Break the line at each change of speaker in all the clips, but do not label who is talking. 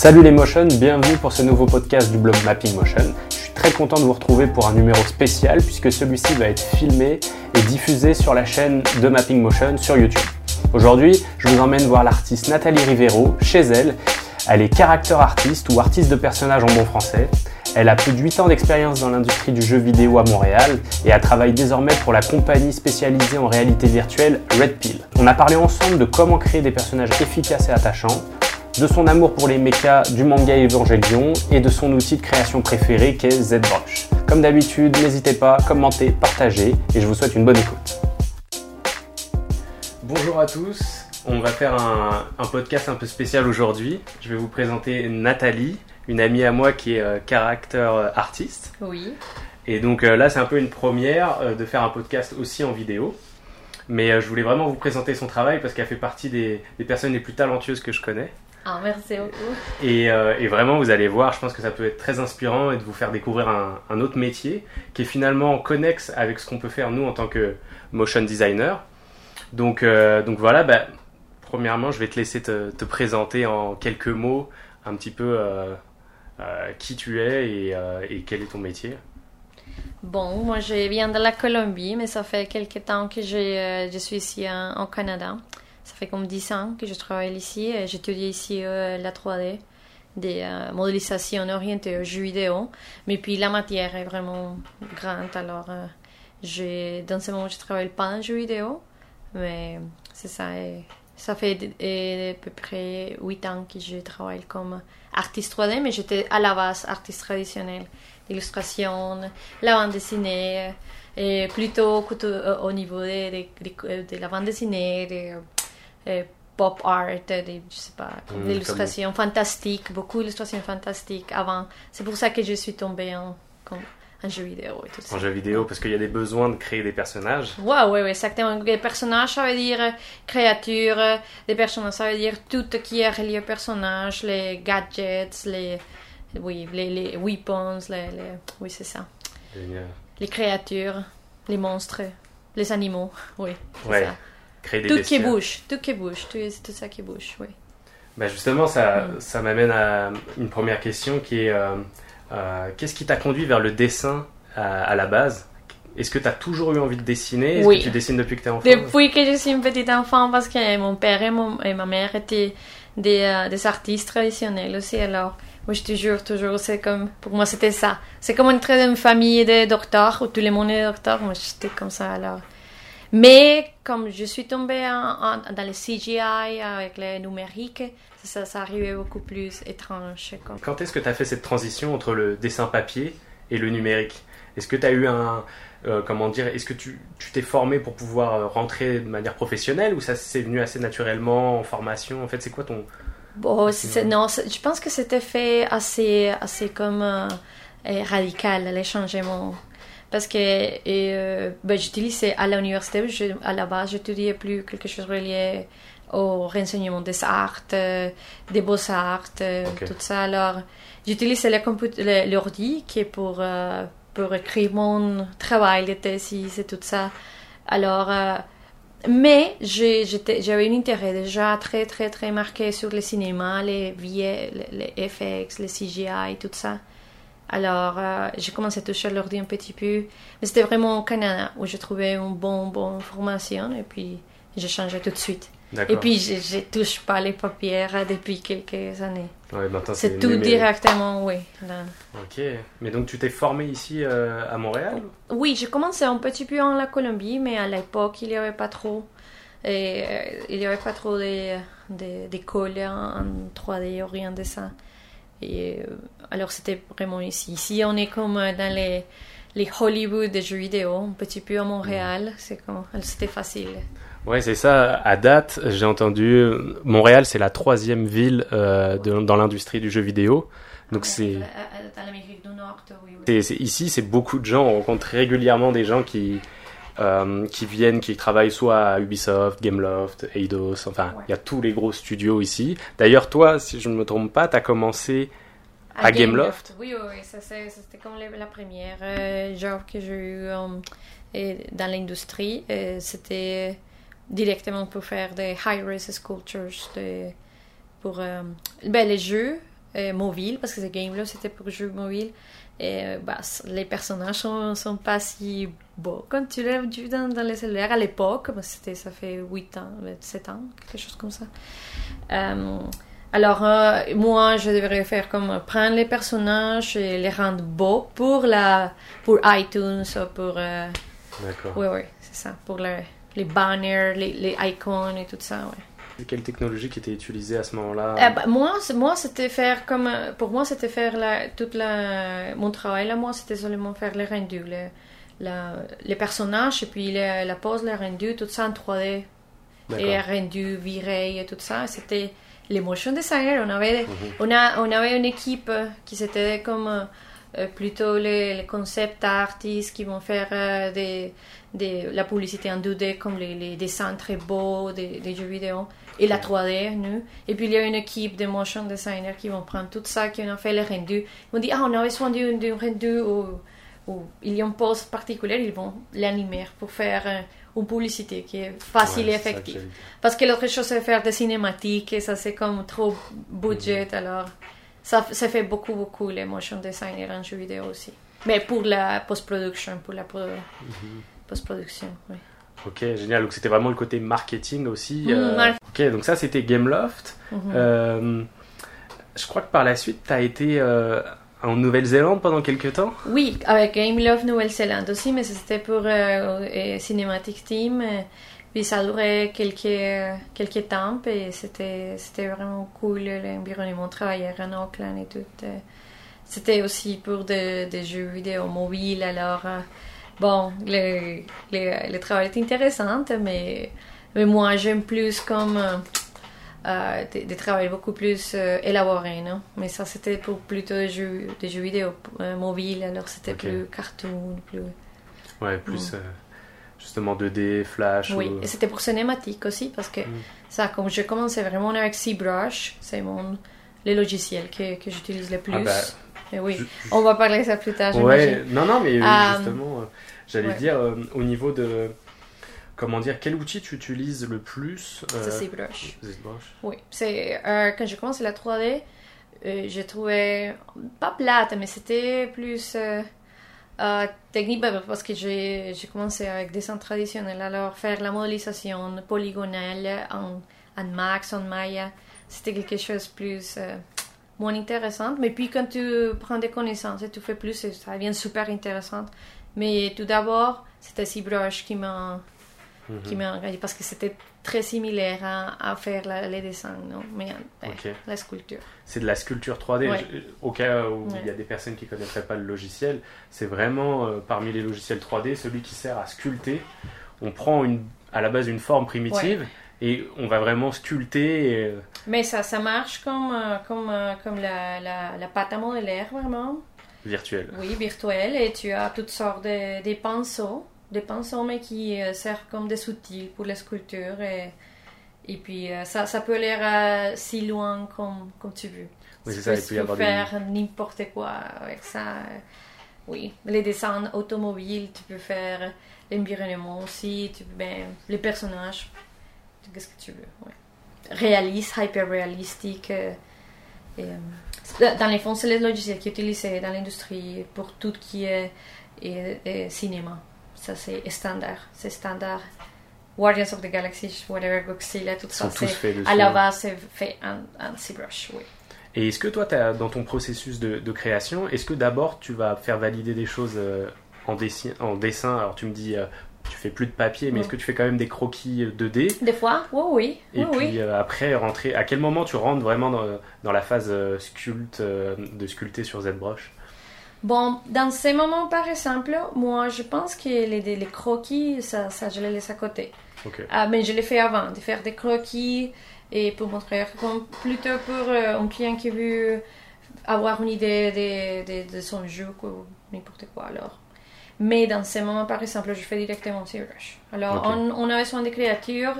Salut les Motion, bienvenue pour ce nouveau podcast du blog Mapping Motion. Je suis très content de vous retrouver pour un numéro spécial puisque celui-ci va être filmé et diffusé sur la chaîne de Mapping Motion sur YouTube. Aujourd'hui, je vous emmène voir l'artiste Nathalie Rivero chez elle. Elle est caractère artiste ou artiste de personnage en bon français. Elle a plus de 8 ans d'expérience dans l'industrie du jeu vidéo à Montréal et elle travaille désormais pour la compagnie spécialisée en réalité virtuelle Red Pill. On a parlé ensemble de comment créer des personnages efficaces et attachants, de son amour pour les mechas du manga Evangelion et de son outil de création préféré qu'est ZBrush. Comme d'habitude, n'hésitez pas, commentez, partagez et je vous souhaite une bonne écoute. Bonjour à tous, on va faire un, podcast un peu spécial aujourd'hui. Je vais vous présenter Nathalie, une amie à moi qui est euh, caractère euh, artiste.
Oui.
Et donc euh, là, c'est un peu une première de faire un podcast aussi en vidéo. Mais je voulais vraiment vous présenter son travail parce qu'elle fait partie des personnes les plus talentueuses que je connais.
Ah, merci beaucoup.
Euh, et, vraiment, vous allez voir, je pense que ça peut être très inspirant et de vous faire découvrir un, autre métier qui est finalement connexe avec ce qu'on peut faire nous en tant que motion designer. Donc, euh, donc voilà, bah, premièrement, je vais te laisser te, présenter en quelques mots un petit peu euh, qui tu es et, et, quel est ton métier.
Bon, moi je viens de la Colombie, mais ça fait quelques temps que je suis ici en, Canada. Ça fait comme 10 ans que je travaille ici. J'étudie ici euh, la 3D, des euh, modélisations orientées aux jeux vidéo. Mais puis la matière est vraiment grande. Alors, euh, dans ce moment, je travaille pas en jeux vidéo. Mais c'est ça. ça fait à peu près 8 ans que je travaille comme artiste 3D, mais j'étais à la base artiste traditionnel. Illustration, la bande dessinée, et plutôt au niveau de, de, la bande dessinée, euh, pop art, des, je sais pas, mm, l'illustration fantastique, beaucoup d'illustrations fantastiques avant. C'est pour ça que je suis tombée en, en jeu vidéo et tout ça.
En jeu vidéo, parce qu'il y a des besoins de créer des personnages.
Ouais, ouais, ouais, exactement. Des personnages, ça veut dire créatures, des personnages, ça veut dire tout ce qui est relié au personnage, les gadgets, les, oui, les, les weapons, les, oui, c'est ça.
Génial.
Les créatures, les monstres, les animaux, oui,
ouais.
ça
tout
qui bouge, tout qui bouge, tout, tout ça qui bouge, oui.
Bah justement, ça, mm. ça m'amène à une première question qui est euh, euh, qu'est-ce qui t'a conduit vers le dessin à, la base? Est-ce que tu as toujours eu envie de dessiner? Est-ce
oui.
que tu dessines depuis que tu es enfant?
Depuis que je suis une petite enfant, parce que mon père et, mon, et ma mère étaient des, euh, des, artistes traditionnels aussi. Alors, moi, je toujours, toujours, c'est comme, pour moi, c'était ça. C'est comme une très une famille de docteurs où tout le monde est docteur. Moi, j'étais comme ça. Alors, mais comme je suis tombée dans le CGI avec les numériques, ça, ça arrivait beaucoup plus étrange.
Quand est-ce que tu as fait cette transition entre le dessin papier et le numérique? Est-ce que tu as eu un. Euh, comment dire Est-ce que tu t'es formé pour pouvoir euh, rentrer de manière professionnelle ou ça s'est venu assez naturellement en formation? En fait, c'est quoi ton.
Bon, non, je pense que c'était fait assez, assez comme euh, radical, les changements parce que euh, ben, j'utilisais à l'université, à la base, j'étudiais plus quelque chose relié au renseignement des arts, euh, des beaux-arts, euh, tout ça. Alors, j'utilisais l'ordi qui est pour, pour écrire mon travail de thèse et tout ça. Alors, mais j'avais un intérêt déjà très, très, très marqué sur le cinéma, les, les, les FX, les CGI et tout ça. Alors, euh, j'ai commencé à toucher l'ordi un petit peu. Mais c'était vraiment au Canada où j'ai trouvé une bonne, bonne formation et puis j'ai changé tout de suite. Et puis, je ne touche pas les papiers depuis quelques années. c'est tout directement, oui.
Ok. Mais donc, tu t'es formé ici euh, à Montréal?
Oui, j'ai commencé un petit peu en la Colombie, mais à l'époque, il n'y avait pas trop. Et, euh, il n'y avait pas trop d'écoles en, en 3D ou rien de ça. Et euh, alors c'était vraiment ici. Ici on est comme dans les, les Hollywood des jeux vidéo, un petit peu à Montréal. Mm. C'est comme c'était facile.
Ouais, c'est ça. À date, j'ai entendu Montréal, c'est la troisième ville euh, dans l'industrie du jeu vidéo. Donc c'est.
Dans l'Amérique du Nord, oui.
oui. Ici, c'est beaucoup de gens. On rencontre régulièrement des gens qui euh, qui viennent, qui travaillent soit à Ubisoft, Gameloft, Eidos, enfin, il y a tous les gros studios ici. D'ailleurs, toi, si je ne me trompe pas, tu as commencé à, Gameloft.
Oui, oui, oui. c'était comme la première euh, job que j'ai eu euh, dans l'industrie. c'était directement pour faire des high-res sculptures, de, pour ben, les jeux euh, mobile, parce que ce game-là, c'était pour jeu mobile. Et euh, bah, les personnages sont, sont pas si beaux quand tu l'as vu dans, dans les cellulaires à l'époque. C'était, ça fait 8 ans, 7 ans, quelque chose comme ça. Euh, alors, euh, moi, je devrais faire comme prendre les personnages et les rendre beaux pour, la, pour iTunes ou pour. euh,
D'accord.
oui, oui, c'est ça. Pour le- les banners, les, les icônes et tout ça, ouais.
Quelle technologie qui était utilisée à ce moment-là?
Euh, bah, moi, moi c'était faire comme. Pour moi, c'était faire la, toute la. Mon travail là, moi, c'était seulement faire les rendus, les, la- les personnages et puis les- la pose, les rendus, tout ça en 3D.
D'accord.
Et rendu viré et tout ça. C'était les motion designers. On avait,
Mhm.
on a, on avait une équipe qui c'était comme euh, euh, plutôt les, les concept artistes qui vont faire euh, des, des, la publicité en 2D comme les, les dessins très beaux des, des jeux vidéo et la 3D nous. Et puis il y a une équipe de motion designers qui vont prendre tout ça, qui ont fait les rendus. Ils vont dire ah on a besoin d'un rendu ou, ou il y a une pose particulière, ils vont l'animer pour faire euh, une publicité qui est facile
Ouais,
et effective. Parce que l'autre chose, c'est faire des cinématiques et ça, c'est comme trop budget. Alors, ça, ça fait beaucoup, beaucoup les motion designers en jeu vidéo aussi. Mais pour la post-production, pour la pro- post-production, oui.
Ok, génial. Donc c'était vraiment le côté marketing aussi.
Mm,
euh, Ok, donc ça c'était Gameloft.
Mhm.
Euh, je crois que par la suite, tu as été euh, en Nouvelle-Zélande pendant quelques temps?
Oui, avec Game Love Nouvelle-Zélande aussi, mais c'était pour euh, Cinematic Team. Puis ça durait quelques, quelques temps et c'était c'était vraiment cool l'environnement, travailler en Auckland et tout. C'était aussi pour des jeux vidéo mobiles, alors bon, le, le, le travail est intéressant, mais, mais moi j'aime plus comme euh, des, des travails beaucoup plus euh, élaborés, non? Mais ça c'était pour plutôt des jeux, des jeux vidéo euh, mobiles, alors c'était plus cartoon, plus...
Ouais, plus euh, justement 2D, Flash.
Oui,
ou-
et c'était pour cinématique aussi, parce que
Mm.
ça, comme je commençais vraiment avec ZBrush, c'est mon le logiciel que, que j'utilise le plus.
Ah bah,
oui, on va parler de ça plus tard,
Ouais, non, non, mais euh, justement, j'allais
ouais.
dire euh, au niveau de. Comment dire, quel outil tu utilises le plus euh,
C'est ZBrush.
ZBrush
Oui, c'est euh, quand j'ai commencé la 3D, euh, j'ai trouvé pas plate, mais c'était plus euh, technique bah, parce que j'ai commencé avec des dessins traditionnels. Alors faire la modélisation polygonale en, en Max, en Maya, c'était quelque chose de plus moins intéressant. Mais puis quand tu prends des connaissances et tu fais plus, ça devient super intéressant. Mais tout d'abord, c'était ZBrush qui m'a
Mhm.
qui m'a engagé parce que c'était très similaire à, à faire la- les dessins, non? Mais euh,
Ok.
la sculpture.
C'est de la sculpture 3D.
Ouais.
Je- Au cas où
Ouais.
il y a des personnes qui ne connaîtraient pas le logiciel, c'est vraiment euh, parmi les logiciels 3D celui qui sert à sculpter. On prend une, à la base une forme primitive et on va vraiment sculpter. et, euh,
Mais ça, ça marche comme, comme, comme la, la, la pâte à modeler, vraiment.
Virtuel.
Oui, virtuelle. Et tu as toutes sortes de, pinceaux. Des pinceaux, mais qui euh, servent comme des outils pour la sculpture. Et, et puis, euh, ça, ça peut aller euh, si loin comme, comme tu veux.
Oui, c'est
tu
ça,
tu peux
des-
faire n'importe quoi avec ça. euh, Oui, les dessins automobiles, tu peux faire l'environnement aussi, tu peux, ben, les personnages, qu'est-ce que tu veux. ouais. Réaliste, hyper réalistique. et, dans les fonds, c'est les logiciels qui sont utilisés dans l'industrie pour tout qui est, est- est cinéma. Ça, c'est standard. C'est standard. Guardians of the Galaxy, whatever, Godzilla, tout
Ils
ça,
sont tous
c'est à la base, c'est fait en, en ZBrush, oui.
Et est-ce que toi, dans ton processus de, de création, est-ce que d'abord tu vas faire valider des choses euh, en, dessin, en dessin? Alors tu me dis, euh, tu fais plus de papier, mais est-ce que tu fais quand même des croquis euh, 2D
Des fois, oui, oui.
Et
oui,
puis
oui.
euh, après, rentrer. À quel moment tu rentres vraiment dans, dans la phase euh, sculpte, euh, de sculpter sur ZBrush
Bon, dans ces moments, par exemple, moi, je pense que les, les croquis, ça, ça, je les laisse à côté.
Ok.
Ah, mais je l'ai fait avant, de faire des croquis et pour montrer, comme plutôt pour un client qui veut avoir une idée de, de, de son jeu ou n'importe quoi alors. Mais dans ces moments, par exemple, je fais directement ZBrush. Alors,
Ok.
on, on a besoin de créatures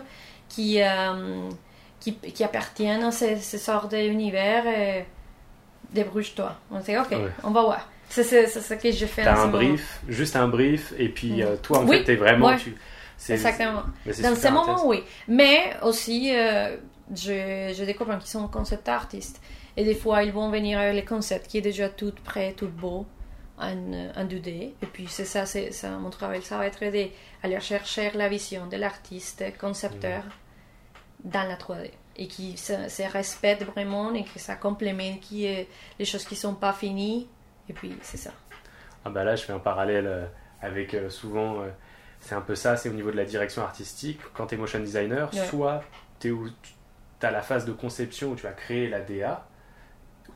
qui, euh, qui, qui appartiennent à ce, ce sort d'univers et débrouille-toi. On dit, ok,
Ouais.
on va voir. C'est ce que je fais
T'as un
moment.
brief, juste un brief, et puis euh, toi en
Oui,
fait, t'es vraiment.
ouais.
Tu, c'est-
Exactement. Dans ces moments, oui. Mais aussi, euh, je, je découvre qu'ils sont concept artistes. Et des fois, ils vont venir avec les concepts qui est déjà tout prêt, tout beau, en, en 2D. Et puis, c'est ça, c'est ça, mon travail. Ça va être d'aller chercher la vision de l'artiste concepteur dans la 3D. Et qui se, se respecte vraiment et que ça complémente qui les choses qui sont pas finies. Et puis, c'est ça.
Ah bah là, je fais un parallèle euh, avec euh, souvent, euh, c'est un peu ça, c'est au niveau de la direction artistique. Quand tu es motion designer,
Ouais.
soit tu as la phase de conception où tu vas créer la DA,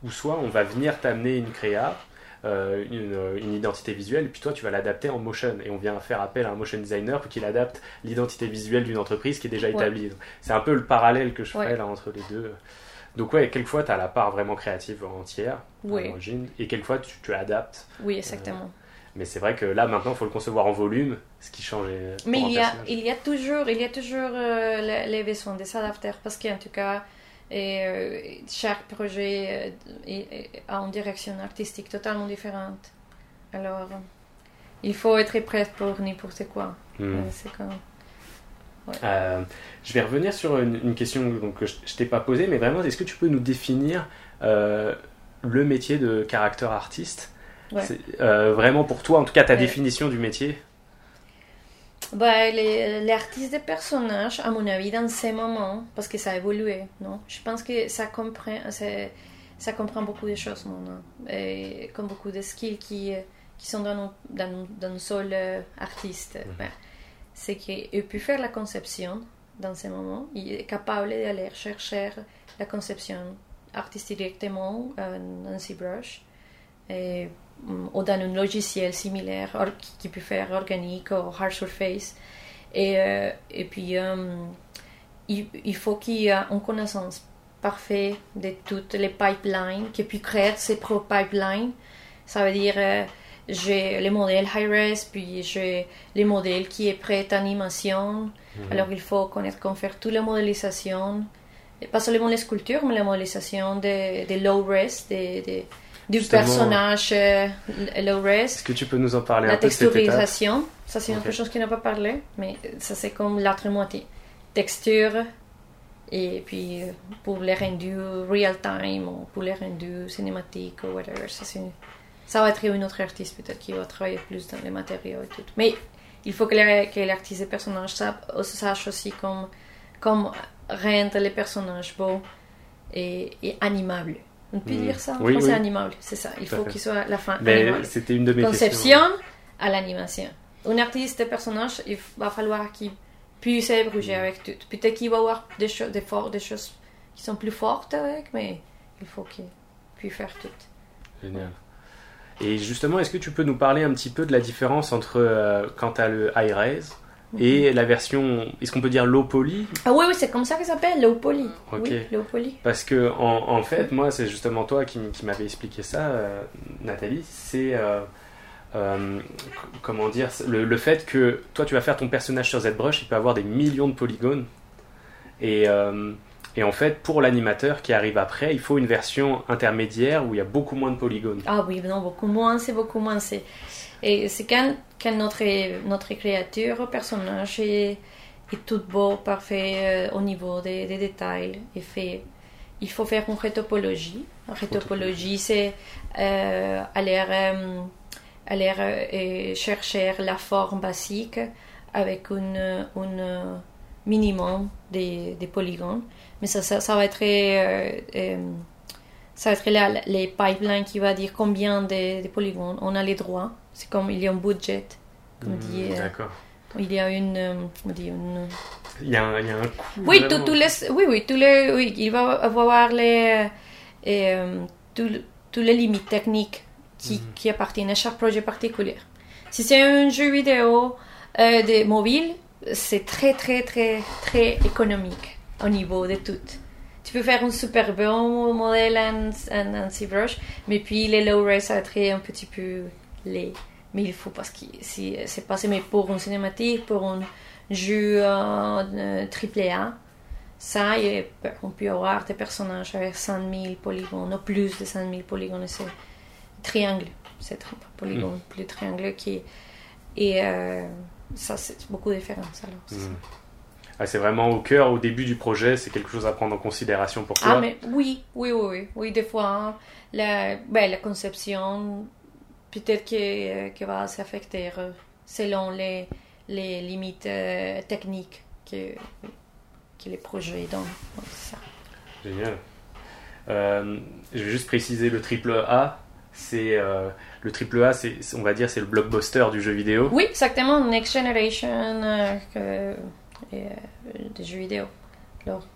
ou soit on va venir t'amener une créa, euh, une, une identité visuelle, et puis toi tu vas l'adapter en motion. Et on vient faire appel à un motion designer pour qu'il adapte l'identité visuelle d'une entreprise qui est déjà établie. C'est un peu le parallèle que je
Ouais.
ferais là entre les deux. Donc ouais, quelquefois tu as la part vraiment créative entière, à
Oui.
l'origine, et quelquefois tu, tu adaptes.
Oui, exactement.
Mais c'est vrai que là, maintenant, il faut le concevoir en volume, ce qui change. euh,
Mais il y, a, il y a toujours, il y a toujours euh, les, les besoins des adaptateurs parce qu'en tout cas, et, euh, chaque projet euh, a une direction artistique totalement différente. Alors, euh, il faut être prêt pour n'importe quoi.
Hmm.
C'est comme...
Euh, je vais revenir sur une, une question donc, que je, je t'ai pas posée, mais vraiment, est-ce que tu peux nous définir euh, le métier de character artiste?
Ouais.
Euh, Vraiment pour toi, en tout cas, ta
Ouais.
définition du métier?
Bah, les, les artistes de personnages, à mon avis, dans ces moments, parce que ça a évolué, non? Je pense que ça comprend, ça comprend beaucoup de choses. Et comme beaucoup de skills qui, qui sont dans, un- dans, dans un seul euh, artiste. Ben, c'est qu'il peut faire la conception dans ces moments. Il est capable d'aller chercher la conception artistique directement euh, dans ZBrush. Et, mm, ou dans un logiciel similaire or- qui- peut faire organique ou hard surface. Et, euh, et puis, euh, il, il faut qu'il y ait une connaissance parfaite de toutes les pipelines, qu'il puisse créer ses propres pipelines. Ça veut dire, euh, j'ai les modèles high-res, puis j'ai les modèles qui est prêt à animation. Alors, il faut connaître comment faire toutes les modélisations. Et pas seulement les sculptures, mais la modélisation des de low-res, des- des- du
Justement,
personnage euh, low-res.
Est-ce que tu peux nous en parler
La
un peu
texturisation, ça c'est une
Ok.
autre chose qu'on n'a pas parlé, mais ça c'est comme l'autre moitié. Texture, et puis euh, pour les rendus real time, ou pour les rendus cinématiques, ou whatever. Ça, c'est une- ça va être une autre artiste peut-être qui va travailler plus dans les matériaux et tout. Mais il faut que l'artiste et personnage sa- sache aussi comme, comme rendre les personnages beaux et, et animables. On peut dire ça en
Oui, oui.
animable, c'est ça. Il
Tout à
faut qu'il soit à la fin
Mais c'était une de mes
conception
questions.
à l'animation. Un artiste de personnage, il va falloir qu'il puisse se débrouiller avec tout. Peut-être qu'il va avoir des, choses des, for- des choses qui sont plus fortes avec, mais il faut qu'il puisse faire tout.
Génial. Et justement, est-ce que tu peux nous parler un petit peu de la différence entre euh, quand tu as le high res et la version, est-ce qu'on peut dire low poly
Ah oui, oui, c'est comme ça que ça s'appelle, low poly.
Ok.
Oui, low poly.
Parce que en, en fait, moi, c'est justement toi qui, m'avais expliqué ça, euh, Nathalie. C'est euh, euh, comment dire le, le fait que toi, tu vas faire ton personnage sur ZBrush, il peut avoir des millions de polygones. Et, et en fait, pour l'animateur qui arrive après, il faut une version intermédiaire où il y a beaucoup moins de polygones.
Ah oui, non, beaucoup moins, c'est beaucoup moins. C'est... Et c'est quand, quand notre, notre créature, personnage est, est tout beau, parfait euh, au niveau des, des détails. Et fait, il faut faire une rétopologie. La rétopologie, c'est euh, aller, euh, aller chercher la forme basique avec une, une minimum des, des polygones. Mais ça, ça, ça va être... ça va être là, les pipelines qui va dire combien de, de polygones on a les droits. C'est comme il y a un budget, comme
Hmm,
dit. euh,
D'accord.
il y a une, euh, on dit une-
Il y, a un, il y a un coût.
Oui, tous tous les, oui, oui, tous les, oui, il va avoir les, euh, tous tous les limites techniques qui,
Mhm.
qui appartiennent à chaque projet particulier. Si c'est un jeu vidéo euh, de mobile, c'est très, très, très, très économique au niveau de tout. Tu peux faire un super bon modèle en, en, en ZBrush, mais puis les low-res, ça va être un petit peu Mais il faut parce que si c'est pas mais pour une cinématique, pour un jeu euh, triple A, ça, et, on peut avoir des personnages avec 100 000 polygones, ou plus de 100 000 polygones, c'est triangle, c'est polygone, plus triangle qui et euh, ça c'est beaucoup de différence alors.
Hmm. Ah, c'est vraiment au cœur, au début du projet, c'est quelque chose à prendre en considération pour toi?
Ah, mais oui, oui, oui, oui, oui des fois, hein, la, ben, la conception, peut-être que, que va s'affecter euh, selon les, les limites euh, techniques que, que les projets donnent. Donc, ça.
Génial. Euh, je vais juste préciser le triple A. C'est euh, le triple A, c'est on va dire c'est le blockbuster du jeu vidéo.
Oui, exactement, Next Generation euh, euh, des jeux vidéo. Alors,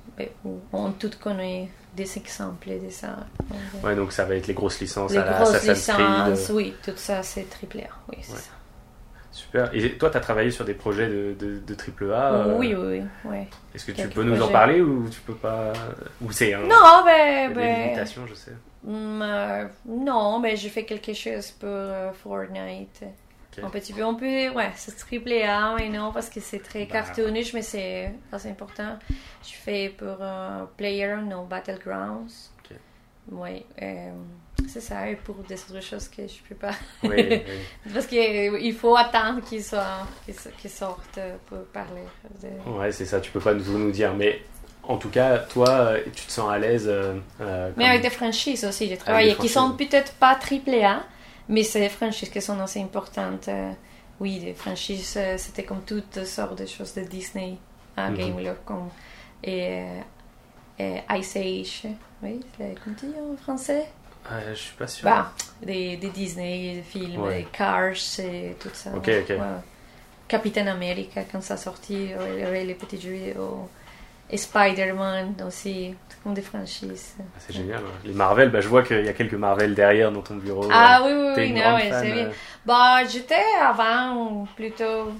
on tout connaît des exemples de ça. Euh,
Ouais, donc ça va être les grosses licences
les
à la
grosses
Assassin's
licences,
Creed.
oui, tout ça c'est triple A. Oui, c'est
Ouais.
ça.
Super. Et toi, tu as travaillé sur des projets de, triple A. euh,
Oui, oui, oui. ouais.
Est-ce que tu peux nous en parler ou tu peux pas Ou c'est un.
Non, ben,
a des
ben,
limitations, je sais.
euh, non, mais j'ai fait quelque chose pour euh, Fortnite.
Ok.
Un petit peu, on peut, ouais, c'est triple A, mais non, parce que c'est très
Bah.
cartoonish, mais c'est assez important. Je fais pour euh, Player No Battlegrounds.
Ok.
Oui, euh, c'est ça, et pour des autres choses que je peux pas.
Oui, oui.
Parce qu'il faut attendre qu'ils qu'ils sortent pour parler. de-
Ouais, c'est ça, tu peux pas nous, nous dire. Mais en tout cas, toi, euh, tu te sens à l'aise. euh, euh,
Mais avec des franchises aussi, j'ai travaillé, qui sont peut-être pas triple A, mais c'est des franchises qui sont assez importantes. Euh, oui, des franchises, euh, c'était comme toutes sortes de choses de Disney à
Mhm.
Game Lock, comme et, euh, et Ice Age, oui, comment tu dis en français
Euh, je suis pas sûr.
Bah, des, des Disney, des films,
Ouais.
des Cars et tout ça.
Ok, ok.
Ouais. Captain America, quand ça sortit, il y avait les petits jeux vidéo. Et Spider-Man aussi, c'est comme des franchises.
Ah, c'est génial. Les Marvel, bah, je vois qu'il y a quelques Marvel derrière dans ton bureau.
Ah
euh,
oui, oui, oui, non, ouais, c'est bien.
euh,
Bah, j'étais avant plutôt.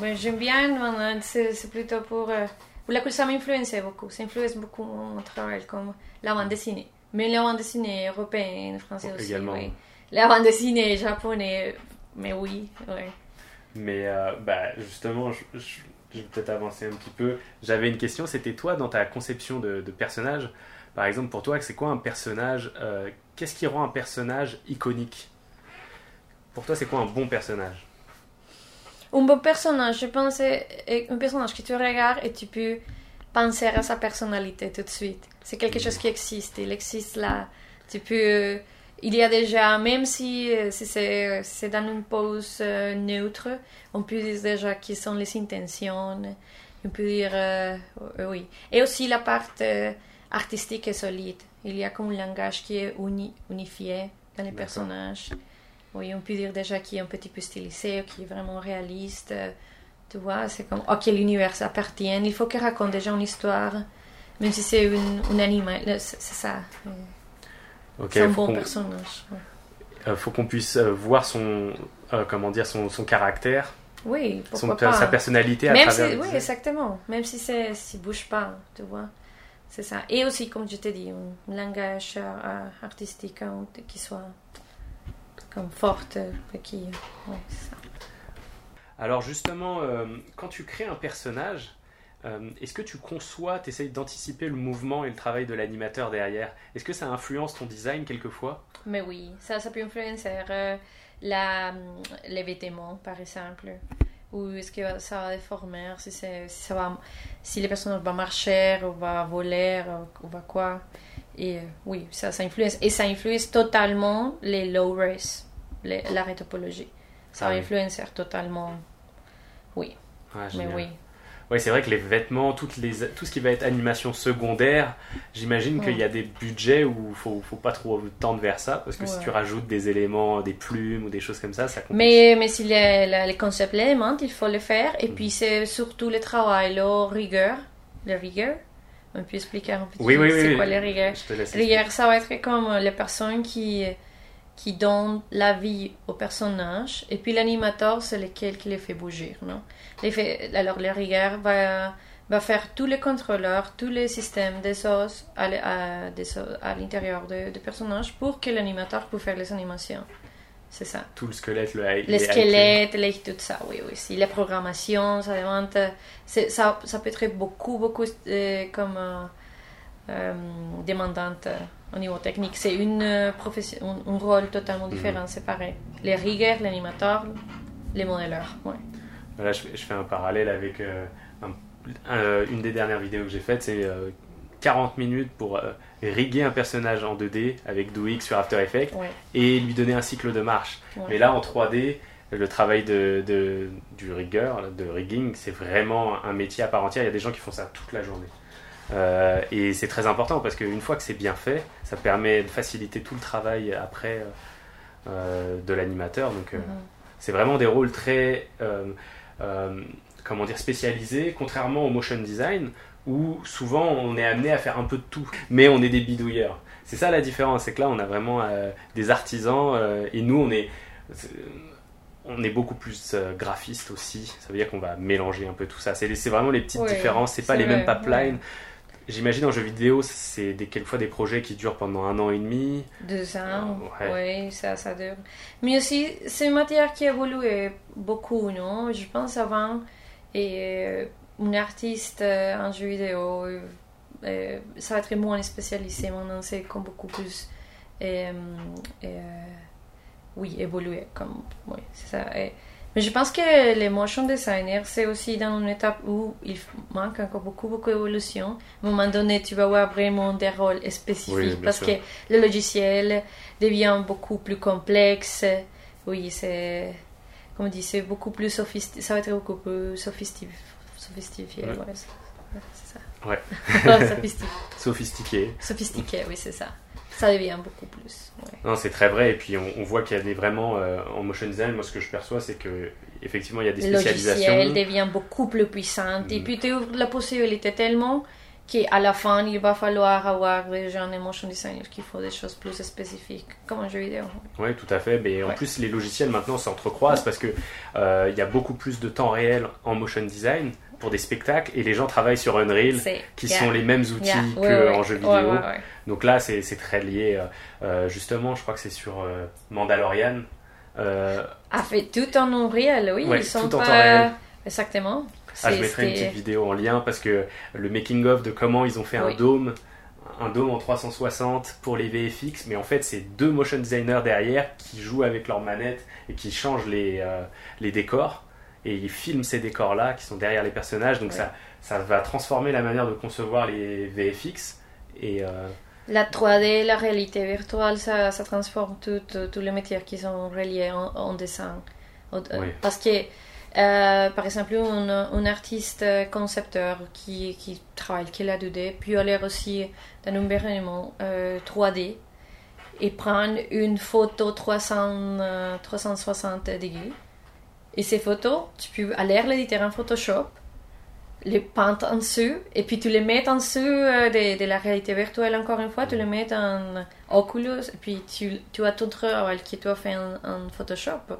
ben, J'aime bien, maintenant, c'est plutôt pour. pour la que ça m'influence beaucoup. Ça influence beaucoup mon travail comme la bande dessinée. Mais la bande dessinée européenne, française aussi.
Également.
oui. La bande dessinée japonaise, mais oui, oui.
Mais euh, bah, justement, je, je- je vais peut-être avancer un petit peu. J'avais une question, c'était toi dans ta conception de, de personnage. Par exemple, pour toi, c'est quoi un personnage euh, Qu'est-ce qui rend un personnage iconique? Pour toi, c'est quoi un bon personnage?
Un bon personnage, je pense, est un personnage que tu regardes et tu peux penser à sa personnalité tout de suite. C'est quelque chose qui existe, il existe là. Tu peux, il y a déjà, même si, euh, si c'est dans une pose euh, neutre, on peut dire déjà qui sont les intentions. On peut dire, euh, oui. Et aussi la part euh, artistique est solide. Il y a comme un langage qui est uni- unifié dans les personnages. Oui, on peut dire déjà qui est un petit peu stylisé, qui est vraiment réaliste. Tu vois, c'est comme à quel univers ça appartient. Il faut qu'il raconte déjà une histoire, même si c'est animal. euh, C'est ça. euh,
Ok,
C'est un
faut
bon
qu'on-
personnage. ouais.
euh, faut qu'on puisse euh, voir son, euh, comment dire, son, son caractère,
Oui,
son-
pas.
sa personnalité à
Même
travers.
si, oui, exactement. Même si c'est si bouge pas, tu vois. C'est ça. Et aussi, comme je t'ai dit, un langage artistique hein, qui soit comme forte, qui, ouais, c'est ça.
Alors justement, quand tu crées un personnage, euh, est-ce que tu conçois, tu essayes d'anticiper le mouvement et le travail de l'animateur derrière? Est-ce que ça influence ton design quelquefois?
Mais oui, ça, ça peut influencer euh, la, les vêtements, par exemple. Ou est-ce que ça va déformer, si, si, ça va, si les personnes vont marcher, ou vont voler, ou, ou va quoi. Et euh, oui, ça, ça influence. Et ça influence totalement les low les- la rétopologie. Ça
Ah
va
oui.
influencer totalement. Oui,
Ouais,
mais oui.
Ouais, c'est vrai que les vêtements, toutes les, tout ce qui va être animation secondaire, j'imagine
Ouais.
qu'il y a des budgets où il faut, faut pas trop tendre vers ça, parce que si tu rajoutes des éléments, des plumes ou des choses comme ça, ça complique.
Mais, mais si les, les, concepts l'élément, il faut le faire. Et puis, c'est surtout le travail, la rigueur. La rigueur. On peut expliquer un petit peu
oui,
c'est
oui,
quoi
oui. Je te laisse
Rigueur, ça va être comme les personnes qui, qui donnent la vie au personnage. Et puis, l'animateur, c'est lequel qui les fait bouger. Non? Les fait, alors, la rigueur va, va faire tous les contrôleurs, tous les systèmes des os à, l'intérieur du de personnage pour que l'animateur puisse faire les animations. C'est ça.
tout le squelette, le,
Les squelettes, les, tout ça, oui, oui. Si la programmation, ça demande. Ça, ça peut être beaucoup, beaucoup euh, comme euh, euh, demandante au niveau technique. C'est une euh, profession, un, un rôle totalement différent, séparé. Les rigueurs, l'animateur, les modéleurs, ouais.
Là, je, fais- je fais un parallèle avec euh, un, euh, une des dernières vidéos que j'ai faites, c'est 40 minutes pour riguer un personnage en 2D avec DoX sur After Effects et lui donner un cycle de marche. Mais là, en 3D, le travail de, de, du rigueur, de rigging, c'est vraiment un métier à part entière. Il y a des gens qui font ça toute la journée. Euh, et c'est très important parce qu'une fois que c'est bien fait, ça permet de faciliter tout le travail après euh, euh, de l'animateur. Donc, mhm. c'est vraiment des rôles très, comment dire, spécialisés, contrairement au motion design où souvent on est amené à faire un peu de tout, mais on est des bidouilleurs. C'est ça la différence, c'est que là on a vraiment des artisans et nous on est on est beaucoup plus graphiste aussi. Ça veut dire qu'on va mélanger un peu tout ça. C'est vraiment les petites différences. C'est pas les mêmes pipelines. J'imagine en jeu vidéo, c'est des, quelquefois des projets qui durent pendant un an et demi.
Deux ans, oui, ça, ça dure. Mais aussi, c'est une matière qui évolue beaucoup, non? Je pense avant, et euh, un artiste euh, en jeu vidéo, euh, ça va être moins spécialisé. Maintenant, c'est comme beaucoup plus. oui, évoluer. Comme, oui, c'est ça. Mais je pense que les motion designers, c'est aussi dans une étape où il manque encore beaucoup, beaucoup d'évolution. À un moment donné, tu vas avoir vraiment des rôles spécifiques parce que le logiciel devient beaucoup plus complexe. Oui, c'est, comme on dit, c'est beaucoup plus sophistiqué. Ça va être beaucoup plus sophistiqué. Sophistiqué, ouais. c'est ça.
Ouais.
sophistiqué.
Sophistiqué.
Sophistiqué, oui, c'est ça ça devient beaucoup plus.
Non, c'est très vrai. Et puis on, voit qu'il y a des vraiment euh, en motion design. Moi, ce que je perçois, c'est que effectivement, il y a des spécialisations.
Le logiciel devient beaucoup plus puissant. Et mm. puis tu ouvres la possibilité tellement qu'à la fin, il va falloir avoir des gens de motion designers qui font des choses plus spécifiques, comme un jeu vidéo.
Oui, tout à fait. Mais en plus, les logiciels maintenant s'entrecroisent parce que euh, y a beaucoup plus de temps réel en motion design pour des spectacles et les gens travaillent sur Unreal qui sont les mêmes outils qu'en jeu vidéo. Donc là, c'est très lié. Euh, euh, justement, je crois que c'est sur euh, Mandalorian.
Euh, a fait tout en Unreal, oui. ils sont tout pas... en temps réel. Exactement.
Ah, je mettrai une petite vidéo en lien parce que le making of de comment ils ont fait un dôme un dôme en 360 pour les VFX, mais en fait c'est deux motion designers derrière qui jouent avec leurs manettes et qui changent les, les décors et ils filment ces décors-là qui sont derrière les personnages. Donc ça, ça va transformer la manière de concevoir les VFX. Et, euh,
La 3D, la réalité virtuelle, ça, ça transforme tous les métiers qui sont reliés en, dessin. Euh, parce que, euh, par exemple, un, un, artiste concepteur qui, qui travaille, qui la 2D, peut aller aussi dans un environnement 3D et prendre une photo 300, 360 degrés et ces photos, tu peux aller l'éditer en Photoshop, les peindre en dessous, et puis tu les mets en dessous euh, de, la réalité virtuelle, encore une fois, tu les mets en Oculus, et puis tu, tu as tout travail qui tu as fait en, Photoshop.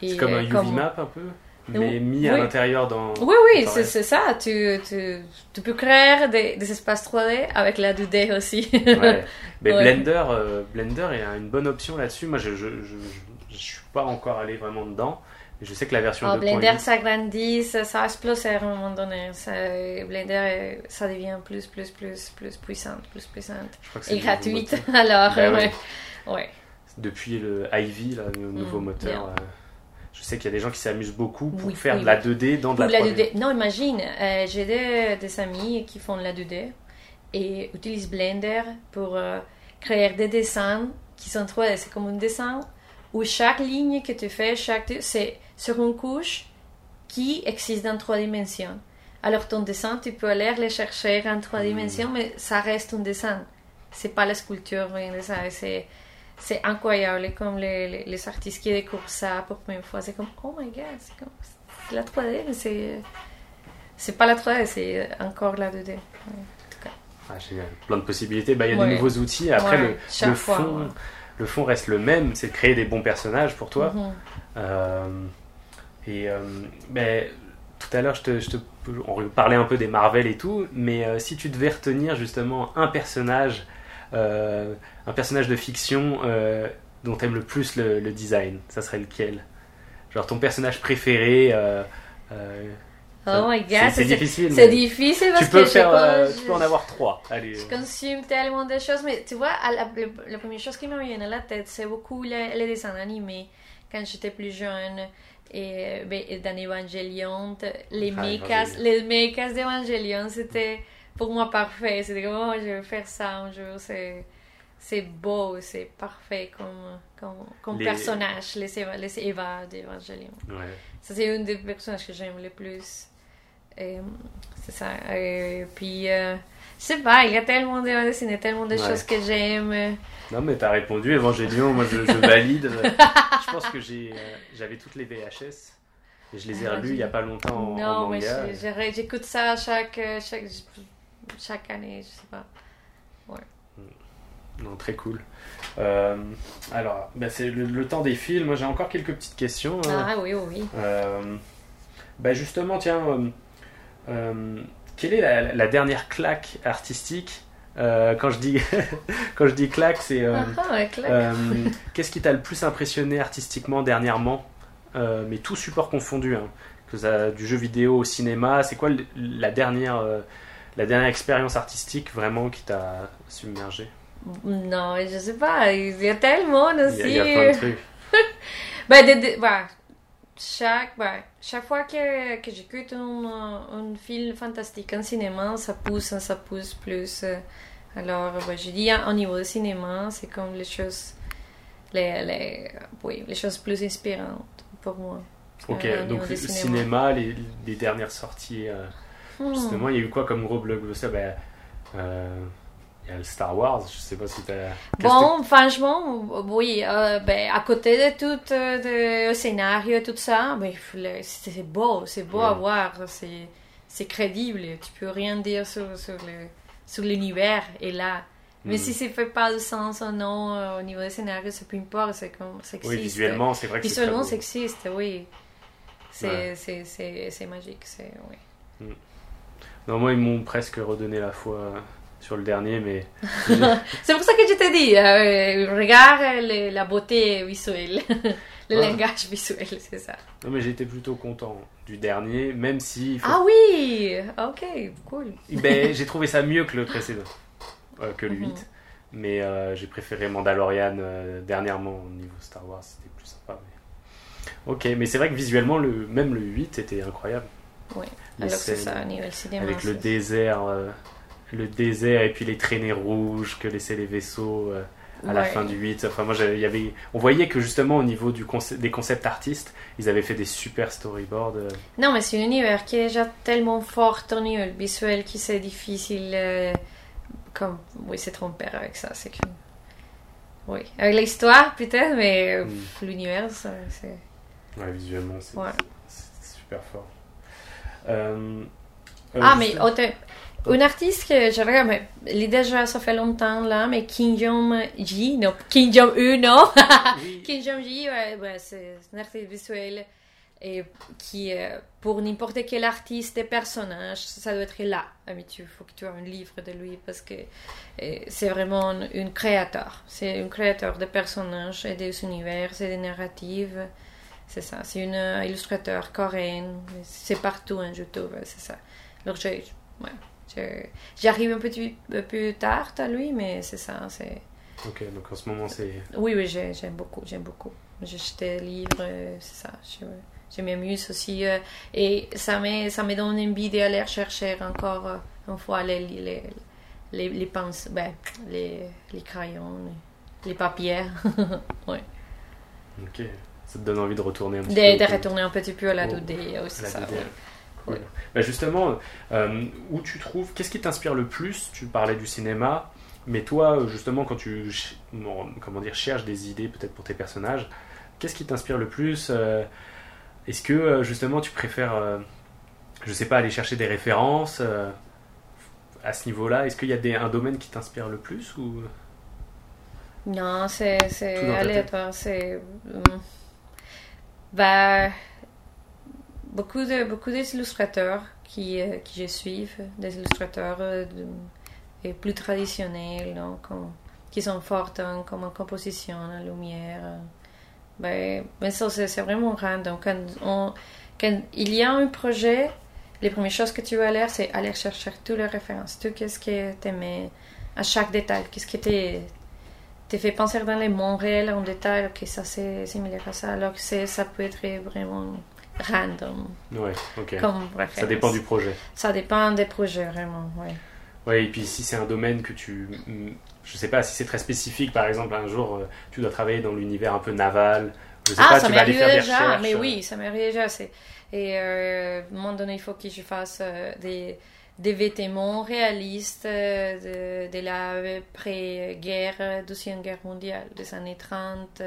C'est comme un UV map un peu mais mis à l'intérieur dans.
Oui, oui, c'est ça. Tu, tu, tu, peux créer des, des, espaces 3D avec la 2D aussi.
ouais. Mais Blender, euh, Blender est une bonne option là-dessus. Moi, je ne je, je, je, suis pas encore allé vraiment dedans. Je sais que la version
oh, Blender s'agrandit, ça, ça explose à un moment donné. Ça, Blender, ça devient plus, plus, plus, plus puissante, plus puissante. Et gratuite, alors, ben ouais. ouais.
Depuis le Ivy, là, le nouveau mm, moteur, euh, je sais qu'il y a des gens qui s'amusent beaucoup pour faire de la 2D dans de la, 3D.
Non, imagine, euh, j'ai des, des, amis qui font de la 2D et utilisent Blender pour euh, créer des dessins qui sont 3D. C'est comme un dessin où chaque ligne que tu fais, chaque c'est sur une couche qui existe dans trois dimensions. Alors ton dessin, tu peux aller le chercher en trois hmm. dimensions, mais ça reste un dessin. C'est pas la sculpture. C'est, c'est incroyable comme les, les, artistes qui découvrent ça pour la première fois. C'est comme, oh my god, c'est comme la 3D, mais c'est, c'est pas la 3D, c'est encore la 2D.
Ah, génial. Plein de possibilités. Bah, il y a de nouveaux outils. Après, le, le fond, le fond reste le même, c'est de créer des bons personnages pour toi. Mhm. Euh, et euh, ben, tout à l'heure, je te, je te, on parlait un peu des Marvel et tout, mais euh, si tu devais retenir justement un personnage, un personnage de fiction dont tu aimes le plus le, le, design, ça serait lequel? Genre ton personnage préféré
Oh my god,
c'est difficile.
C'est difficile parce
tu peux
que
faire, euh, tu peux en avoir trois. Allez.
Je consomme tellement de choses, mais tu vois, la, la, première chose qui me vient à la tête, c'est beaucoup les, dessins animés quand j'étais plus jeune. et, ben, et dans Evangelion, les
Ah,
mechas, les mechas d'Evangelion, c'était pour moi parfait. C'était comme, oh, je vais faire ça un jour. C'est, c'est beau, c'est parfait comme, comme, comme
Les-
personnage, les Eva, les Eva d'Evangelion.
Ouais.
Ça, c'est une des personnages que j'aime le plus. Et, c'est ça. Et puis, euh, je sais pas, il y a tellement de bandes dessinées, tellement de
Ouais.
choses que j'aime.
Non, mais t'as répondu, Evangelion, moi je, je valide. je pense que j'ai, euh, j'avais toutes les VHS et je les ai relues il y a pas longtemps en,
non,
en
mais
manga.
j'écoute ça chaque, chaque, chaque année, je sais pas.
Non, très cool. Euh, alors, bah, c'est le, le temps des films. Moi j'ai encore quelques petites questions. hein.
Ah oui, oui, oui.
Euh, bah, justement, tiens, euh, quelle est la, la dernière claque artistique? Euh, quand, je dis, quand je dis claque, c'est. euh,
Ah, ah,
Qu'est-ce qui t'a le plus impressionné artistiquement dernièrement? Mais tout support confondu, hein. que ça, du jeu vidéo au cinéma, c'est quoi la dernière, la dernière expérience artistique vraiment qui t'a submergé?
Non, je sais pas, il y a tellement
il y,
aussi.
a, il y a plein de trucs.
Ben, de- de- ben, chaque, ben, chaque fois que, que j'écoute un, un film fantastique en cinéma, ça pousse, ça pousse plus. Alors, ben, je dis, au niveau du cinéma, c'est comme les choses, les, les, oui, les choses plus inspirantes pour moi.
Ok,
Euh, au
donc le cinéma, les, les dernières sorties, euh,
Hmm.
justement, il y a eu quoi comme gros blockbuster? Ben, euh, Il y a le Star Wars, je sais pas si t'as.
Bon, franchement, oui, euh, ben, à côté de tout euh, le scénario, tout ça, ben, c'est c'est beau, c'est beau à voir, c'est c'est crédible, tu peux rien dire sur, sur le- sur l'univers, et là. Mais si ça fait pas de sens ou non euh, au niveau du scénario, ça peu importe, c'est comme ça
Oui, visuellement, c'est vrai que c'est
Visuellement,
beau.
ça existe, oui. C'est
Ouais.
c'est- c'est- c'est magique, c'est, oui.
Non, moi, ils m'ont presque redonné la foi sur le dernier, mais
C'est pour ça que je te dis, euh, regarde la beauté visuelle, le
Ouais.
langage visuel, c'est ça.
Non, mais j'étais plutôt content du dernier, même si faut-
Ah oui, ok, cool.
ben, j'ai trouvé ça mieux que le précédent, euh, que le
Mhm.
8. Mais euh, j'ai préféré Mandalorian euh, dernièrement au niveau Star Wars, c'était plus sympa. mais- Ok, mais c'est vrai que visuellement, le, même le 8 était incroyable.
Oui, alors c'est ça, au niveau cinéma.
Avec le désert, le désert et puis les traînées rouges que laissaient les vaisseaux euh, à la fin du 8. Enfin, moi, y avait, on voyait que justement au niveau du conce- des concepts artistes, ils avaient fait des super storyboards. euh,
Non, mais c'est un univers qui est déjà tellement fort au niveau visuel que c'est difficile. euh, comme, oui, c'est trompeur avec ça, c'est que. Oui, avec l'histoire peut-être, mais euh,
Mm.
l'univers, c'est.
Ouais, visuellement, c'est
Ouais.
super fort.
Ah, mais
juste-
un artiste que je regarde, mais il est déjà, ça fait longtemps là, mais Kim Jong-ji, non, Kim Jong-un, non.
Oui.
Kim Jong-ji, ouais, ouais, c'est un artiste visuel et qui, euh, pour n'importe quel artiste et personnage, ça doit être là. Ah, mais tu faut que tu aies un livre de lui parce que euh, c'est vraiment un, créateur. C'est un créateur de personnages et des univers et des narratives. C'est ça. C'est une euh, illustrateur coréenne. C'est partout en YouTube, c'est ça. Alors, je, ouais, je- j'arrive un petit peu plus tard à lui, mais c'est ça. C'est
Ok, donc en ce moment, c'est.
oui, oui, j'ai- j'aime beaucoup, j'aime beaucoup. J'ai acheté le livre, euh, c'est ça. Je, je m'amuse aussi. euh, et ça me, ça me donne envie d'aller chercher encore euh, une fois les, les, les, les, pinces- ben, les, les crayons, les, les papiers. ouais.
Ok. Ça te donne envie de retourner un petit
De,
peu.
de retourner un petit peu à la
Oh,
2D aussi.
la
ça,
2D.
ouais.
Cool. Bah, justement, euh, où tu trouves, qu'est-ce qui t'inspire le plus? Tu parlais du cinéma, mais toi, euh, justement, quand tu comment dire, cherches des idées peut-être pour tes personnages, qu'est-ce qui t'inspire le plus Euh, Est-ce que justement tu préfères, euh, je sais pas, aller chercher des références euh, à ce niveau-là? Est-ce qu'il y a des, un domaine qui t'inspire le plus ou?
Non, c'est aléatoire. C'est. hum, bah, beaucoup de beaucoup d'illustrateurs qui, euh, qui je suis, des illustrateurs euh, plus traditionnels, non, comme- qui sont forts en, comme en composition, en lumière. euh. Ben, mais ça, c'est vraiment random. Quand, on- quand il y a un projet, les premières choses que tu vas aller, c'est aller chercher toutes les références, tout ce que tu aimais, à chaque détail, qu'est-ce qui était te fait penser dans les mondes réels en détail, ok, ça c'est similaire à ça, alors que ça peut être vraiment random.
Ouais, ok.
Comme
ça dépend du projet.
Ça dépend des projets, vraiment, ouais.
Ouais, et puis si c'est un domaine que tu. Je sais pas, si c'est très spécifique, par exemple, un jour, euh, tu dois travailler dans l'univers un peu naval. Je sais
ah,
pas,
ça
tu faire des
déjà, mais oui, ça m'arrive déjà. Et euh, à un moment donné, il faut que je fasse euh, des, des vêtements réalistes de, de la pré-guerre, Deuxième Guerre mondiale, des années 30,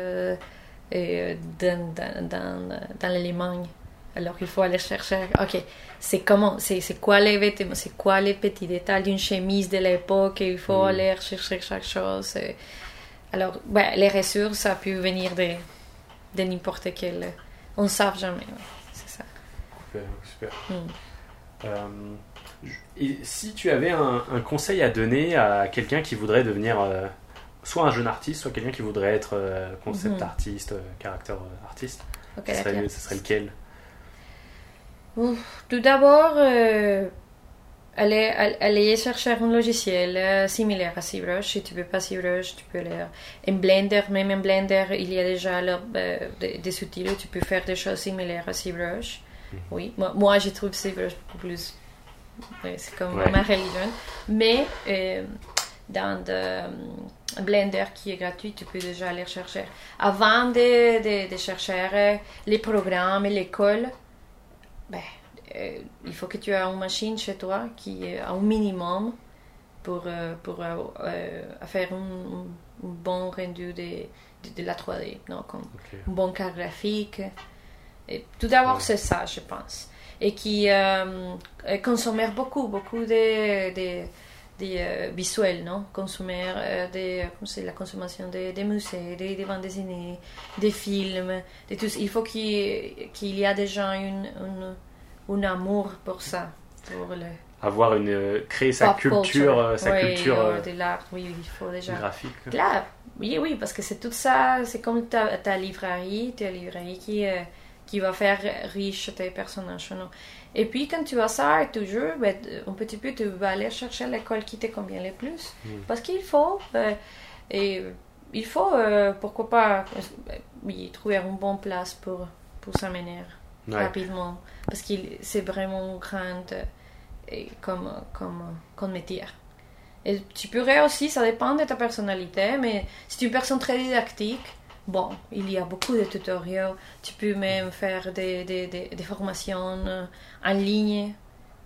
et dans, dans, dans, dans l'Allemagne. Alors il faut aller chercher, ok, c'est comment, c'est, quoi les vêtements, c'est quoi les petits détails d'une chemise de l'époque, il faut mm. aller chercher chaque chose. Alors, ben, les ressources, ça peut venir de, de n'importe quel. On ne sait jamais, c'est ça.
Super, super. Mm. Euh, et si tu avais un, conseil à donner à quelqu'un qui voudrait devenir euh, soit un jeune artiste, soit quelqu'un qui voudrait être euh, concept mm-hmm. artiste, caractère artiste, ce, serait, ce serait lequel?
Tout d'abord, euh, aller, chercher un logiciel euh, similaire à ZBrush. Si tu ne veux pas ZBrush, tu peux aller en Blender. Même en Blender, il y a déjà euh, des, outils où tu peux faire des choses similaires à ZBrush. Mhm. Oui, moi, moi je trouve ZBrush beaucoup plus. C'est comme ma religion. Mais dans de, Blender qui est gratuit, tu peux déjà aller chercher. Avant de, de chercher les programmes et l'école, ben, euh, il faut que tu aies une machine chez toi qui est un minimum pour, euh, pour euh, faire un, bon rendu de, de, la 3D, non, comme un bon cas graphique. Et tout d'abord, c'est ça, je pense. Et qui consomme beaucoup, beaucoup de, de, de visuels, non? Consommer des, c'est la consommation des, des musées, des, des bandes dessinées, des films, de tout. Il faut qu'il y ait déjà une, une un amour pour ça, pour le
avoir une euh, créer sa culture euh, sa culture
euh, de l'art oui il faut déjà
graphique
là oui oui parce que c'est tout ça c'est comme ta, ta librairie ta librairie qui qui va faire riche tes personnages non? Et puis quand tu as ça toujours ben, un petit peu tu vas aller chercher l'école qui te convient le plus? Hmm. parce qu'il faut ben, et il faut pourquoi pas oui, trouver une bonne place pour pour s'amener rapidement parce que c'est vraiment grand euh, comme, comme, comme métier. Et tu pourrais aussi, ça dépend de ta personnalité, mais si tu es une personne très didactique, bon, il y a beaucoup de tutoriels. Tu peux même faire des, des, des, formations euh, en ligne.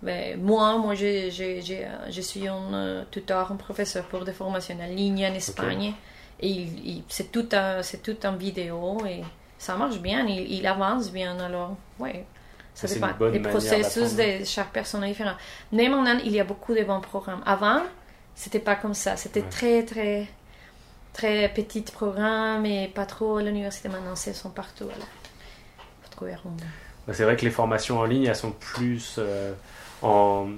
Mais moi, moi je, je, je, je, suis un euh, tuteur, un professeur pour des formations en ligne en Espagne. Et c'est tout, c'est tout en vidéo et ça marche bien, il, il avance bien. Alors, ouais. Ça dépend. Les processus de chaque personne est différent. Mais maintenant, il y a beaucoup de bons programmes. Avant, c'était pas comme ça. C'était très, très, très petit programme et pas trop à l'université. Maintenant, elles sont partout. Faut trouver
bah, C'est vrai que les formations en ligne, elles sont plus euh, en,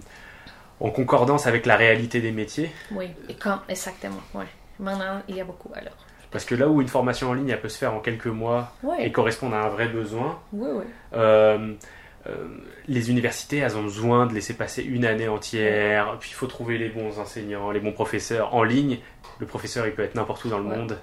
en, concordance avec la réalité des métiers.
Oui, et quand, exactement. Ouais. Maintenant, il y a beaucoup alors.
Parce que là où une formation en ligne, elle peut se faire en quelques mois et correspondre à un vrai besoin,
oui, oui.
Euh, les universités, elles ont besoin de laisser passer une année entière, puis il faut trouver les bons enseignants, les bons professeurs en ligne. Le professeur, il peut être n'importe où dans le monde.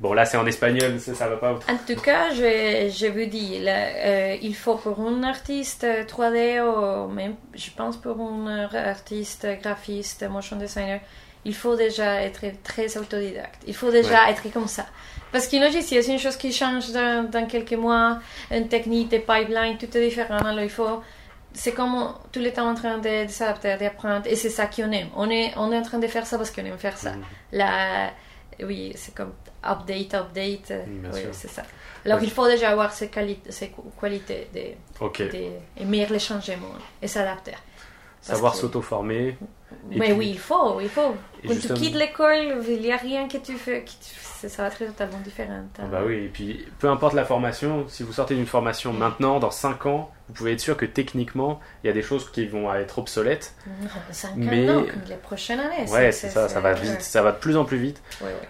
Bon, là, c'est en espagnol, ça, ça va pas.
En tout cas, je, je vous dis, euh, il faut pour un artiste 3D, ou même, je pense pour un artiste graphiste, motion designer, il faut déjà être très autodidacte. Il faut déjà être comme ça. Parce qu'une logiciel, c'est une chose qui change dans, quelques mois. Une technique, des pipelines, tout est différent. Alors il faut. C'est comme tout le temps en train de, s'adapter, d'apprendre. Et c'est ça qu'on aime. On est, on est en train de faire ça parce qu'on aime faire ça. Mm. La, oui, c'est comme update, update. Mm, oui, c'est ça. Alors il faut déjà avoir ces, qualités, ces qualités d'aimer les changements et s'adapter.
Savoir s'auto-former.
Mais oui, il faut, il faut. Quand tu quittes l'école, il n'y a rien que tu fais, ça va être totalement différent.
Ah bah oui, et puis peu importe la formation, si vous sortez d'une formation maintenant, dans 5 ans, vous pouvez être sûr que techniquement, il y a des choses qui vont être obsolètes.
Non, 5 mais... ans, non, les prochaines années.
Ouais, c'est ça, ça va vite, ça va de plus en plus vite.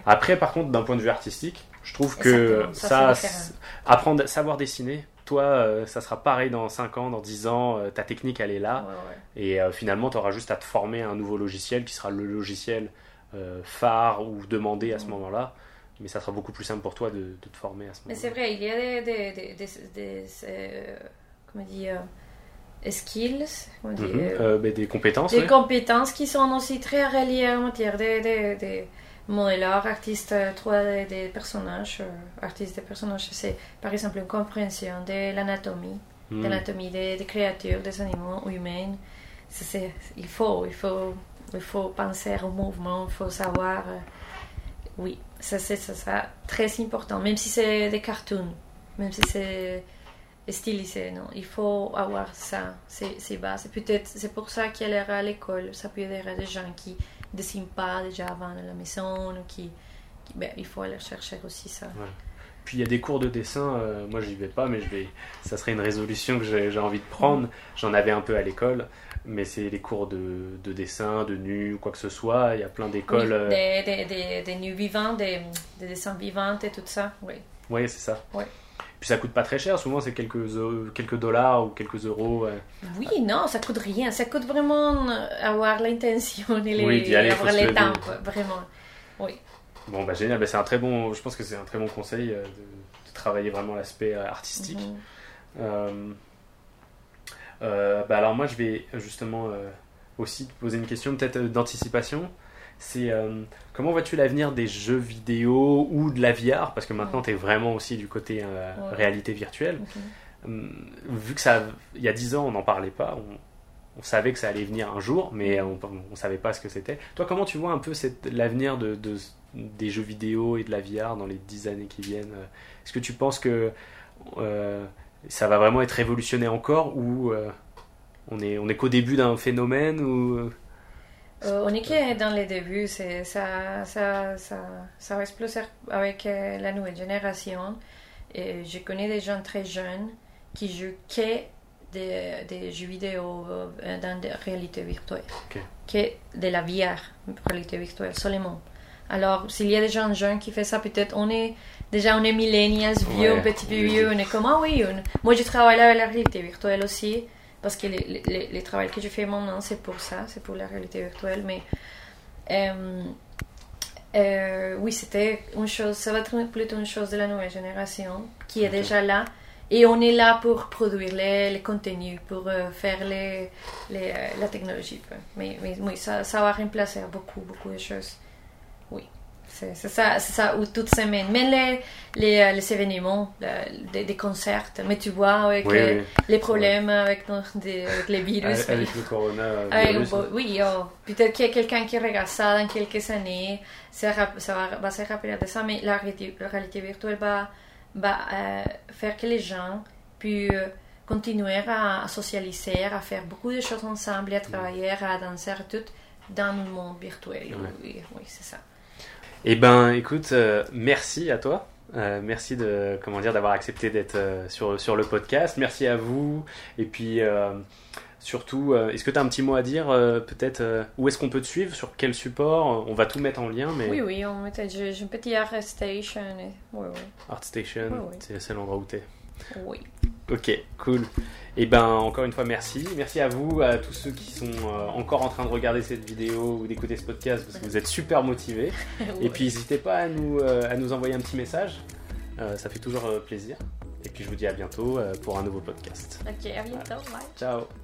Après, par contre, d'un point de vue artistique, je trouve que ça, apprendre, savoir dessiner, toi, euh, ça sera pareil dans 5 ans, dans 10 ans, euh, ta technique, elle est là. Et euh, finalement, tu auras juste à te former à un nouveau logiciel qui sera le logiciel phare ou demandé à ce moment-là. mais ça sera beaucoup plus simple pour toi de, de te former à ce
Mais
moment-là.
c'est vrai, il y a des, des, des, des, des, euh, comment dire, skills, comment dire,
Mhm.
Euh,
ben, des compétences,
des
ouais.
compétences qui sont aussi très reliées en matière de, de, de modélage, artistes euh, 3D des personnages, euh, artistes des personnages, c'est par exemple une compréhension de l'anatomie, de l'anatomie des, des créatures, des animaux humains. Ça, c'est- il faut, il faut, il faut penser au mouvement, il faut savoir. euh, oui, ça c'est ça sera très important, même si c'est des cartoons, même si c'est stylisé, non, il faut avoir ça, c'est c'est bases. Et Peut-être c'est pour ça qu'il y a à l'école, ça peut aider à des gens qui dessinent pas déjà avant à la maison, qui, qui- ben, il faut aller chercher aussi ça.
Puis il y a des cours de dessin, euh, moi j'y vais pas, mais je vais, ça serait une résolution que j'ai envie de prendre. J'en avais un peu à l'école, mais c'est les cours de, de dessin, de nu, quoi que ce soit. Il y a plein d'écoles.
Oui,
euh,
des, des, des, des nus vivants, des, des dessins vivants et tout ça, oui.
Ouais, c'est ça.
Ouais.
Puis ça coûte pas très cher, souvent c'est quelques, eu- quelques dollars ou quelques euros. ouais.
Oui, non, ça coûte rien. Ça coûte vraiment euh, avoir l'intention et les,
Oui, d'y aller,
avoir les temps, vraiment. Oui.
Bon, bah génial, bah, c'est un très bon, je pense que c'est un très bon conseil euh, de, de travailler vraiment l'aspect euh, artistique.
Mhm.
Euh, euh, bah alors moi je vais justement euh, aussi te poser une question peut-être euh, d'anticipation. C'est euh, comment vois-tu l'avenir des jeux vidéo ou de la VR Parce que maintenant tu es vraiment aussi du côté euh,
Ouais.
réalité virtuelle. Hum, vu que ça, il y a 10 ans on n'en parlait pas, on, on savait que ça allait venir un jour, mais on ne savait pas ce que c'était. Toi comment tu vois un peu l'avenir de, de- des jeux vidéo et de la VR dans les 10 années qui viennent? Est-ce que tu penses que euh, ça va vraiment être révolutionné encore ou on est, on est qu'au début d'un phénomène ou...
Euh, on est que dans les débuts, c'est, ça, ça, ça, ça va exploser avec euh, la nouvelle génération. Et je connais des gens très jeunes qui jouent que des, des jeux vidéo euh, dans la réalité virtuelle.
Ok.
Que de la VR, réalité virtuelle seulement. Alors, s'il y a des gens jeunes qui font ça, peut-être on est déjà on est millennials, vieux,
Ouais,
un petit peu vieux, on est comme ah oui, on- moi je travaille avec la réalité virtuelle aussi, parce que les, les, les travaux que je fais maintenant c'est pour ça, c'est pour la réalité virtuelle, mais euh, euh, oui, c'était une chose, ça va être plutôt une chose de la nouvelle génération qui est déjà là. Et on est là pour produire les, les contenus, pour euh, faire les, les, la technologie. Mais, mais oui, ça, ça va remplacer beaucoup, beaucoup de choses. Oui, c'est ça, ça, ou toute semaine. Mais les, les, euh, les événements, le- des, des concerts, mais tu vois, avec
Oui, oui.
les problèmes avec, nos- des- avec les virus.
Avec, avec le corona euh,
Avec-
virus,
bon, oui, oh, peut-être qu'il y a quelqu'un qui regarde ça dans quelques années, ça, ça va, va se rappeler de ça, mais la réalité, la réalité virtuelle va, va euh, faire que les gens puissent continuer à, à socialiser, à faire beaucoup de choses ensemble, à travailler, à danser, tout dans le monde virtuel. Oui, oui c'est ça.
Eh ben, écoute, euh, merci à toi. Euh, merci de comment dire d'avoir accepté d'être euh, sur sur le podcast. Merci à vous. Et puis surtout, est-ce que tu as un petit mot à dire Peut-être où est-ce qu'on peut te suivre? Sur quel support? On va tout mettre en lien, mais
Oui, oui, on mettait, j'ai j'ai un petit art station. Et, oui, oui,
ArtStation,
Oui,
c'est l'endroit où t'es.
oui.
Ok, cool. Et ben encore une fois merci. Merci à vous, à tous ceux qui sont euh, encore en train de regarder cette vidéo ou d'écouter ce podcast parce que vous êtes super motivés. Et puis n'hésitez pas à nous, euh, à nous envoyer un petit message. Euh, ça fait toujours plaisir. Et puis je vous dis à bientôt pour un nouveau podcast.
Ok, à bientôt. Bye.
Ciao